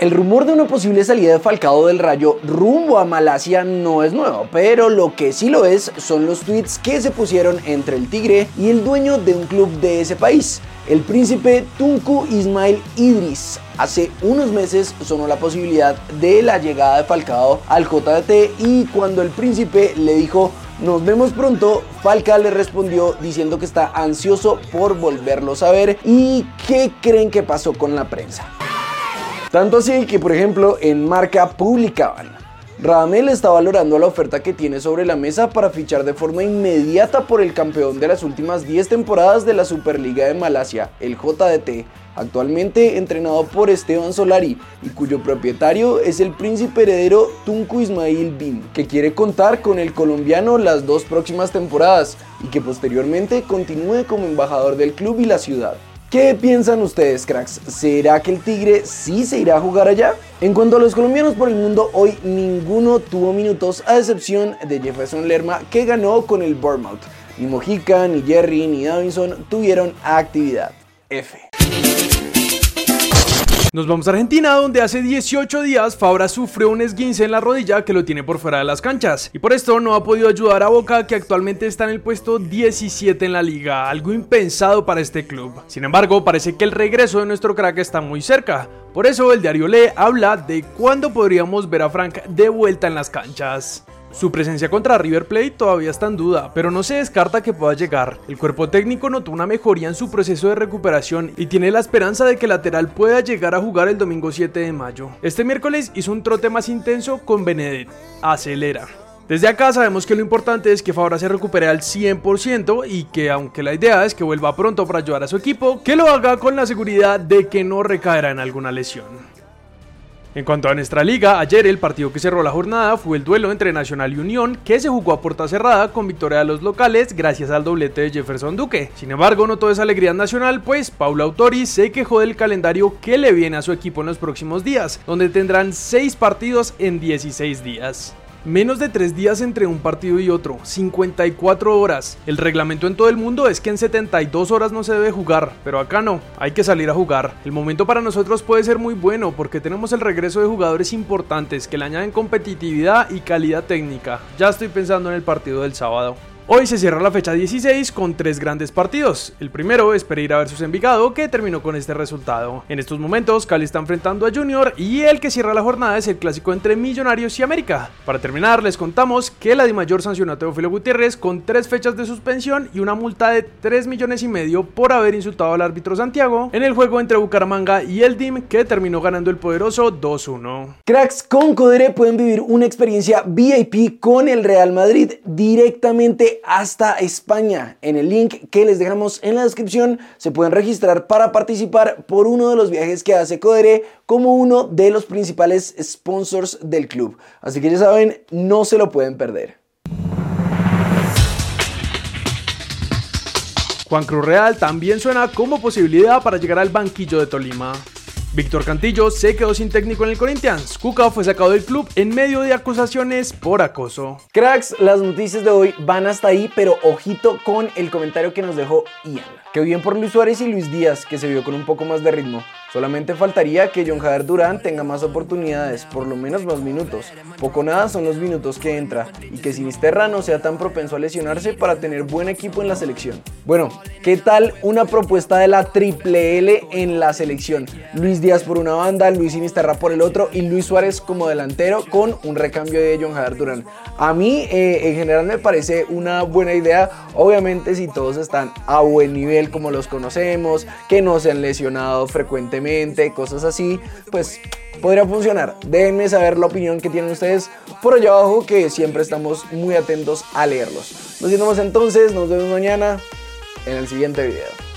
El rumor de una posible salida de Falcao del Rayo rumbo a Malasia no es nuevo, pero lo que sí lo es son los tweets que se pusieron entre el Tigre y el dueño de un club de ese país, el príncipe Tunku Ismail Idris. Hace unos meses sonó la posibilidad de la llegada de Falcao al JDT y cuando el príncipe le dijo nos vemos pronto. Falca le respondió diciendo que está ansioso por volverlo a ver y qué creen que pasó con la prensa. Tanto así que, por ejemplo, en Marca publicaban. Radamel está valorando la oferta que tiene sobre la mesa para fichar de forma inmediata por el campeón de las últimas 10 temporadas de la Superliga de Malasia, el JDT, actualmente entrenado por Esteban Solari y cuyo propietario es el príncipe heredero Tunku Ismail Bin, que quiere contar con el colombiano las dos próximas temporadas y que posteriormente continúe como embajador del club y la ciudad. ¿Qué piensan ustedes, cracks? ¿Será que el Tigre sí se irá a jugar allá? En cuanto a los colombianos por el mundo, hoy ninguno tuvo minutos, a excepción de Jefferson Lerma, que ganó con el Bournemouth. Ni Mojica, ni Jerry, ni Davinson tuvieron actividad. F. Nos vamos a Argentina, donde hace 18 días Fabra sufrió un esguince en la rodilla que lo tiene por fuera de las canchas. Y por esto no ha podido ayudar a Boca, que actualmente está en el puesto 17 en la liga, algo impensado para este club. Sin embargo, parece que el regreso de nuestro crack está muy cerca. Por eso el diario Le habla de cuándo podríamos ver a Frank de vuelta en las canchas. Su presencia contra River Plate todavía está en duda, pero no se descarta que pueda llegar. El cuerpo técnico notó una mejoría en su proceso de recuperación y tiene la esperanza de que el lateral pueda llegar a jugar el domingo 7 de mayo. Este miércoles hizo un trote más intenso con Benedetto. Acelera. Desde acá sabemos que lo importante es que Fabra se recupere al 100% y que aunque la idea es que vuelva pronto para ayudar a su equipo, que lo haga con la seguridad de que no recaerá en alguna lesión. En cuanto a nuestra liga, ayer el partido que cerró la jornada fue el duelo entre Nacional y Unión, que se jugó a puerta cerrada con victoria de los locales gracias al doblete de Jefferson Duque. Sin embargo, no todo es alegría nacional, pues Paula Autori se quejó del calendario que le viene a su equipo en los próximos días, donde tendrán 6 partidos en 16 días. Menos de 3 días entre un partido y otro, 54 horas. El reglamento en todo el mundo es que en 72 horas no se debe jugar, pero acá no, hay que salir a jugar. El momento para nosotros puede ser muy bueno porque tenemos el regreso de jugadores importantes que le añaden competitividad y calidad técnica. Ya estoy pensando en el partido del sábado. Hoy se cierra la fecha 16 con tres grandes partidos. El primero es Pereira vs Envigado, que terminó con este resultado. En estos momentos, Cali está enfrentando a Junior y el que cierra la jornada es el clásico entre Millonarios y América. Para terminar, les contamos que la Mayor sancionó a Teófilo Gutiérrez con tres fechas de suspensión y una multa de 3 millones y medio por haber insultado al árbitro Santiago en el juego entre Bucaramanga y el DIM, que terminó ganando el poderoso 2-1. Cracks con Codere pueden vivir una experiencia VIP con el Real Madrid directamente hasta España. En el link que les dejamos en la descripción se pueden registrar para participar por uno de los viajes que hace Codere como uno de los principales sponsors del club. Así que ya saben, no se lo pueden perder. Juan Cruz Real también suena como posibilidad para llegar al banquillo de Tolima. Víctor Cantillo se quedó sin técnico en el Corinthians. Cuca fue sacado del club en medio de acusaciones por acoso. Cracks, las noticias de hoy van hasta ahí, pero ojito con el comentario que nos dejó Ian. Que bien por Luis Suárez y Luis Díaz, que se vio con un poco más de ritmo. Solamente faltaría que John Jader Durán tenga más oportunidades, por lo menos más minutos. Poco nada son los minutos que entra y que Sinisterra no sea tan propenso a lesionarse para tener buen equipo en la selección. Bueno, ¿qué tal una propuesta de la Triple L en la selección? Luis Díaz por una banda, Luis Sinisterra por el otro y Luis Suárez como delantero con un recambio de John Jader Durán. A mí eh, en general me parece una buena idea, obviamente si todos están a buen nivel como los conocemos, que no se han lesionado frecuentemente cosas así, pues podría funcionar. Déjenme saber la opinión que tienen ustedes por allá abajo, que siempre estamos muy atentos a leerlos. Nos vemos entonces, nos vemos mañana en el siguiente video.